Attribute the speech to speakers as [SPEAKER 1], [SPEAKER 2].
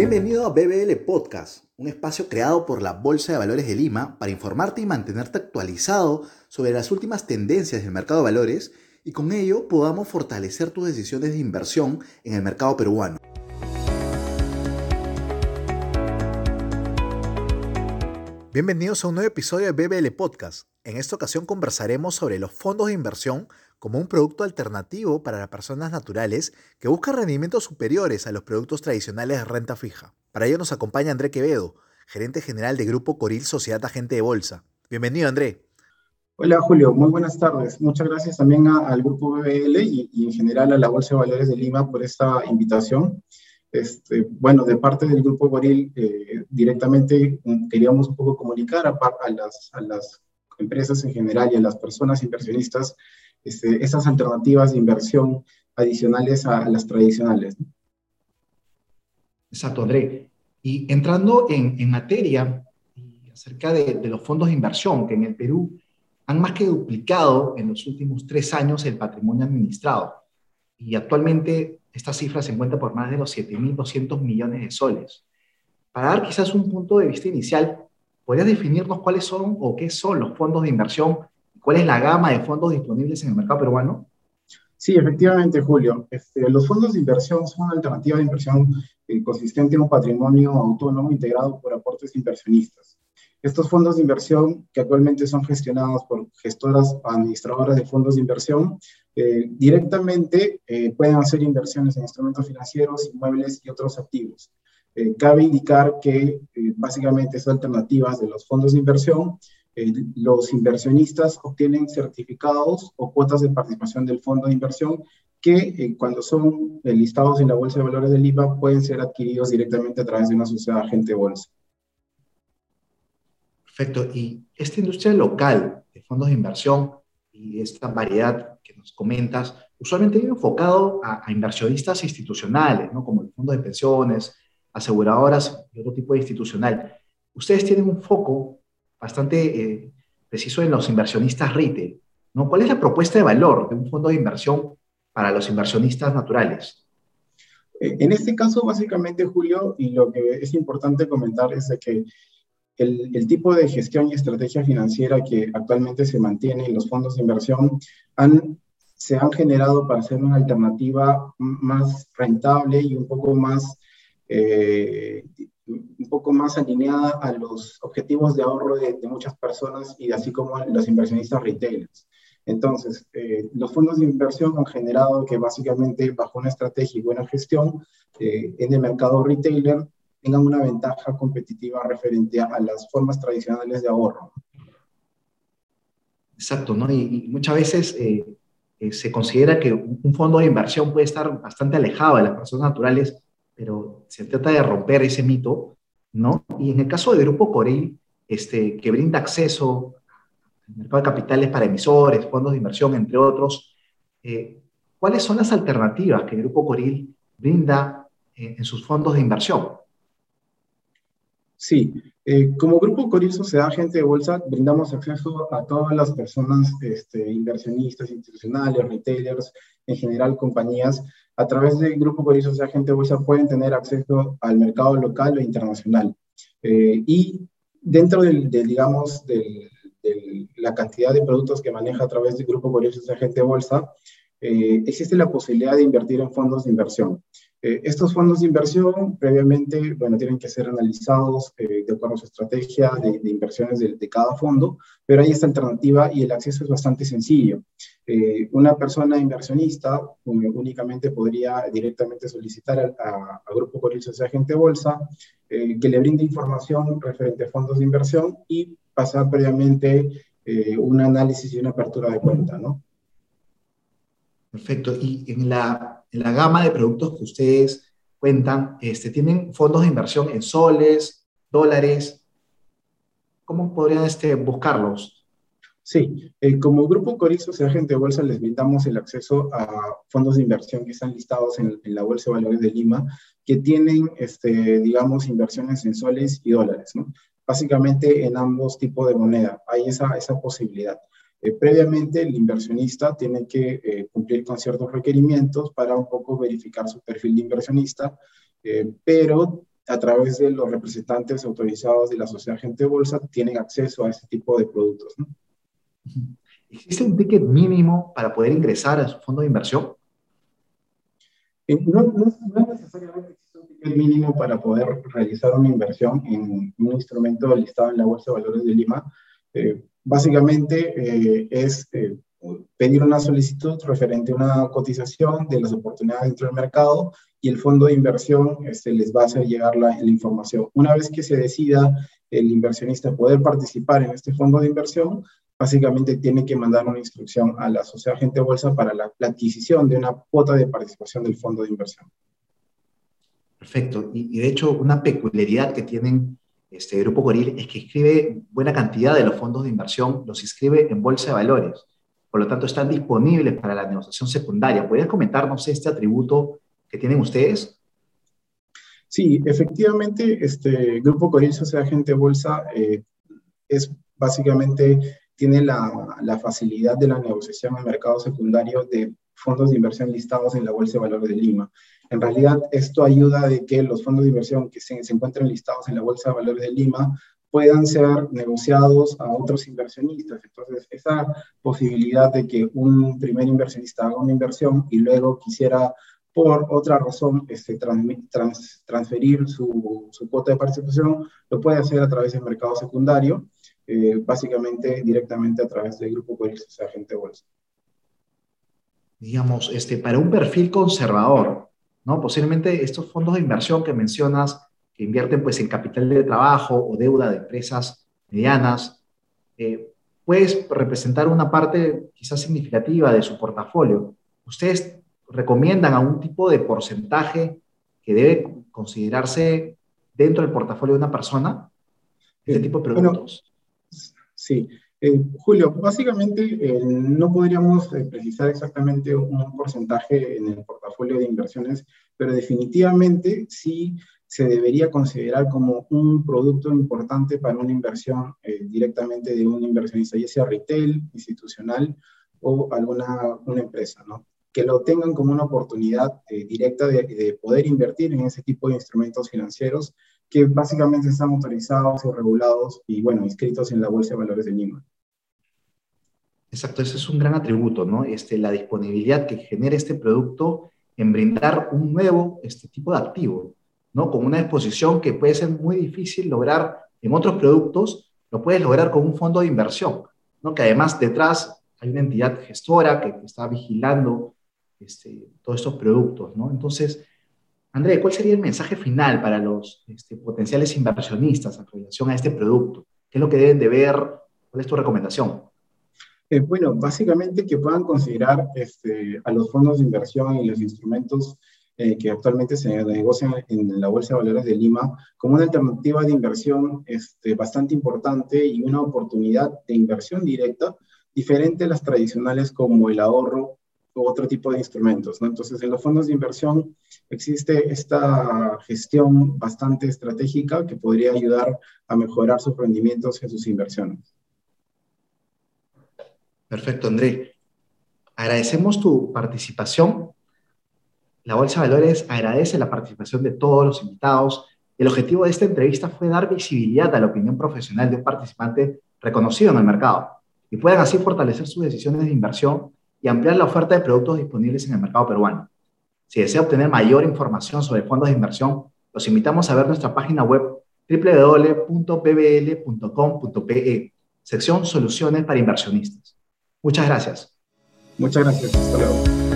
[SPEAKER 1] Bienvenido a BBL Podcast, un espacio creado por la Bolsa de Valores de Lima para informarte y mantenerte actualizado sobre las últimas tendencias del mercado de valores y con ello podamos fortalecer tus decisiones de inversión en el mercado peruano. Bienvenidos a un nuevo episodio de BBL Podcast. En esta ocasión conversaremos sobre los fondos de inversión como un producto alternativo para las personas naturales que buscan rendimientos superiores a los productos tradicionales de renta fija. Para ello nos acompaña André Quevedo, gerente general de Grupo Coril Sociedad Agente de Bolsa. Bienvenido, André.
[SPEAKER 2] Hola, Julio. Muy buenas tardes. Muchas gracias también al Grupo BBL y, y en general a la Bolsa de Valores de Lima por esta invitación. Este, bueno, de parte del Grupo Goril, eh, directamente mm, queríamos un poco comunicar a, las, a, las, empresas en general y a las personas inversionistas este, esas alternativas de inversión adicionales a, las tradicionales.
[SPEAKER 1] Exacto, André. Y entrando en, en materia acerca de, de los fondos de inversión, que en el Perú han más que duplicado en los últimos tres años el patrimonio administrado. Y actualmente esta cifra se encuentra por más de los 7.200 millones de soles. Para dar quizás un punto de vista inicial, ¿podrías definirnos cuáles son o qué son los fondos de inversión? ¿Cuál es la gama de fondos disponibles en el mercado peruano?
[SPEAKER 2] Sí, efectivamente, Julio. Este, los fondos de inversión son una alternativa de inversión eh, consistente en un patrimonio autónomo integrado por aportes inversionistas. Estos fondos de inversión, que actualmente son gestionados por gestoras administradoras de fondos de inversión, eh, directamente eh, pueden hacer inversiones en instrumentos financieros, inmuebles y otros activos. Eh, cabe indicar que básicamente estas alternativas de los fondos de inversión, los inversionistas obtienen certificados o cuotas de participación del fondo de inversión que cuando son listados en la Bolsa de Valores del IVA pueden ser adquiridos directamente a través de una sociedad agente bolsa.
[SPEAKER 1] Perfecto. Y esta industria local de fondos de inversión y esta variedad que nos comentas, usualmente viene enfocado a, inversionistas institucionales, ¿no? como el fondo de pensiones, aseguradoras y otro tipo de institucional. Ustedes tienen un foco bastante eh, preciso en los inversionistas retail. ¿no? ¿Cuál es la propuesta de valor de un fondo de inversión para los inversionistas naturales?
[SPEAKER 2] Eh, en este caso, básicamente, Julio, y lo que es importante comentar es de que el, tipo de gestión y estrategia financiera que actualmente se mantiene en los fondos de inversión han, se han generado para ser una alternativa más rentable y un poco más, eh, un poco más alineada a los objetivos de ahorro de, muchas personas y así como los inversionistas retailers. Entonces, eh, los fondos de inversión han generado que básicamente bajo una estrategia y buena gestión eh, en el mercado retailer tengan una ventaja competitiva referente a, las formas tradicionales de ahorro.
[SPEAKER 1] Exacto, ¿no? Y, muchas veces eh, se considera que un fondo de inversión puede estar bastante alejado de las personas naturales, pero se trata de romper ese mito, ¿no? Y en el caso del Grupo Corel, este, que brinda acceso al mercado de capitales para emisores, fondos de inversión, entre otros, eh, ¿cuáles son las alternativas que el Grupo Coril brinda en sus fondos de inversión?
[SPEAKER 2] Sí, eh, como Grupo Coril Sociedad Agente de Bolsa, brindamos acceso a todas las personas este, inversionistas, institucionales, retailers, en general compañías. A través del Grupo Coril Sociedad Agente de Bolsa pueden tener acceso al mercado local o internacional. Eh, y dentro del, digamos, de la cantidad de productos que maneja a través del Grupo Coril Sociedad Agente de Bolsa, eh, existe la posibilidad de invertir en fondos de inversión. Eh, estos fondos de inversión previamente, bueno, tienen que ser analizados eh, de acuerdo a su estrategia de, inversiones de, cada fondo, pero hay esta alternativa y el acceso es bastante sencillo. una persona inversionista únicamente podría directamente solicitar a, Grupo Coril Social Agente Bolsa que le brinde información referente a fondos de inversión y pasar previamente un análisis y una apertura de cuenta, ¿no?
[SPEAKER 1] Perfecto. Y en la, en la gama de productos que ustedes cuentan, este, ¿tienen fondos de inversión en soles, dólares? ¿Cómo podrían este, buscarlos?
[SPEAKER 2] Sí, eh, como Grupo Corizo, sea agente de bolsa, les brindamos el acceso a fondos de inversión que están listados en, la Bolsa de Valores de Lima, que tienen, este, digamos, inversiones en soles y dólares. Básicamente en ambos tipos de moneda, hay esa posibilidad. Eh, previamente el inversionista tiene que eh, cumplir con ciertos requerimientos para un poco verificar su perfil de inversionista, eh, pero a través de los representantes autorizados de la sociedad agente de bolsa, tienen acceso a este tipo de productos. ¿no?
[SPEAKER 1] ¿Existe un ticket mínimo para poder ingresar a su fondo de inversión?
[SPEAKER 2] Eh, no, no, necesariamente existe un ticket mínimo para poder realizar una inversión en un instrumento listado en la Bolsa de Valores de Lima. Eh, básicamente eh, es pedir una solicitud referente a una cotización de las oportunidades dentro del mercado y el fondo de inversión este, les va a hacer llegar la, información. Una vez que se decida el inversionista poder participar en este fondo de inversión, básicamente tiene que mandar una instrucción a la sociedad agente bolsa para la, adquisición de una cuota de participación del fondo de inversión.
[SPEAKER 1] Perfecto. Y, de hecho, una peculiaridad que tienen este Grupo Coril es que escribe buena cantidad de los fondos de inversión, los inscribe en bolsa de valores. Por lo tanto, están disponibles para la negociación secundaria. ¿Podrías comentarnos este atributo que tienen ustedes?
[SPEAKER 2] Sí, efectivamente, este Grupo Coril Sociedad Agente Bolsa eh, es básicamente, tiene la, la, facilidad de la negociación en mercado secundario de fondos de inversión listados en la Bolsa de Valores de Lima. En realidad, esto ayuda de que los fondos de inversión que se, se listados en la Bolsa de Valores de Lima puedan ser negociados a otros inversionistas. Entonces, esa posibilidad de que un primer inversionista haga una inversión y luego quisiera por otra razón este, trans, transferir su, su, cuota de participación, lo puede hacer a través del mercado secundario, eh, básicamente directamente a través del grupo Coris, o sea, agente bolsa.
[SPEAKER 1] Digamos, este, para un perfil conservador, ¿no? Posiblemente estos fondos de inversión que mencionas, que invierten pues, en capital de trabajo o deuda de empresas medianas, eh, puedes representar una parte quizás significativa de su portafolio. ¿Ustedes recomiendan algún tipo de porcentaje que debe considerarse dentro del portafolio de una persona? Este tipo de productos.
[SPEAKER 2] Bueno, sí. Eh, Julio, básicamente eh, no podríamos eh, precisar exactamente un porcentaje en el portafolio de inversiones, pero definitivamente sí se debería considerar como un producto importante para una inversión eh, directamente de un inversionista, ya sea retail, institucional o alguna una empresa, ¿no? que lo tengan como una oportunidad eh, directa de, de, poder invertir en ese tipo de instrumentos financieros que básicamente están autorizados y regulados y, bueno, inscritos en la Bolsa de Valores de Lima.
[SPEAKER 1] Exacto, ese es un gran atributo, ¿no? Este, la disponibilidad que genera este producto en brindar un nuevo este tipo de activo, ¿no? Con una exposición que puede ser muy difícil lograr en otros productos, lo puedes lograr con un fondo de inversión, ¿no? Que además detrás hay una entidad gestora que está vigilando este, todos estos productos, ¿no? Entonces, André, ¿cuál sería el mensaje final para los este, potenciales inversionistas en relación a este producto? ¿Qué es lo que deben de ver? ¿Cuál es tu recomendación?
[SPEAKER 2] Eh, bueno, básicamente que puedan considerar este, a los fondos de inversión y los instrumentos eh, que actualmente se negocian en la Bolsa de Valores de Lima como una alternativa de inversión este, bastante importante y una oportunidad de inversión directa diferente a las tradicionales como el ahorro otro tipo de instrumentos. ¿no? Entonces, en los fondos de inversión existe esta gestión bastante estratégica que podría ayudar a mejorar sus rendimientos en sus inversiones.
[SPEAKER 1] Perfecto, André. Agradecemos tu participación. La Bolsa de Valores agradece la participación de todos los invitados. El objetivo de esta entrevista fue dar visibilidad a la opinión profesional de un participante reconocido en el mercado y puedan así fortalecer sus decisiones de inversión y ampliar la oferta de productos disponibles en el mercado peruano. Si desea obtener mayor información sobre fondos de inversión, los invitamos a ver nuestra página web www.pbl.com.pe, sección Soluciones para Inversionistas. Muchas gracias.
[SPEAKER 2] Muchas gracias. Hasta luego.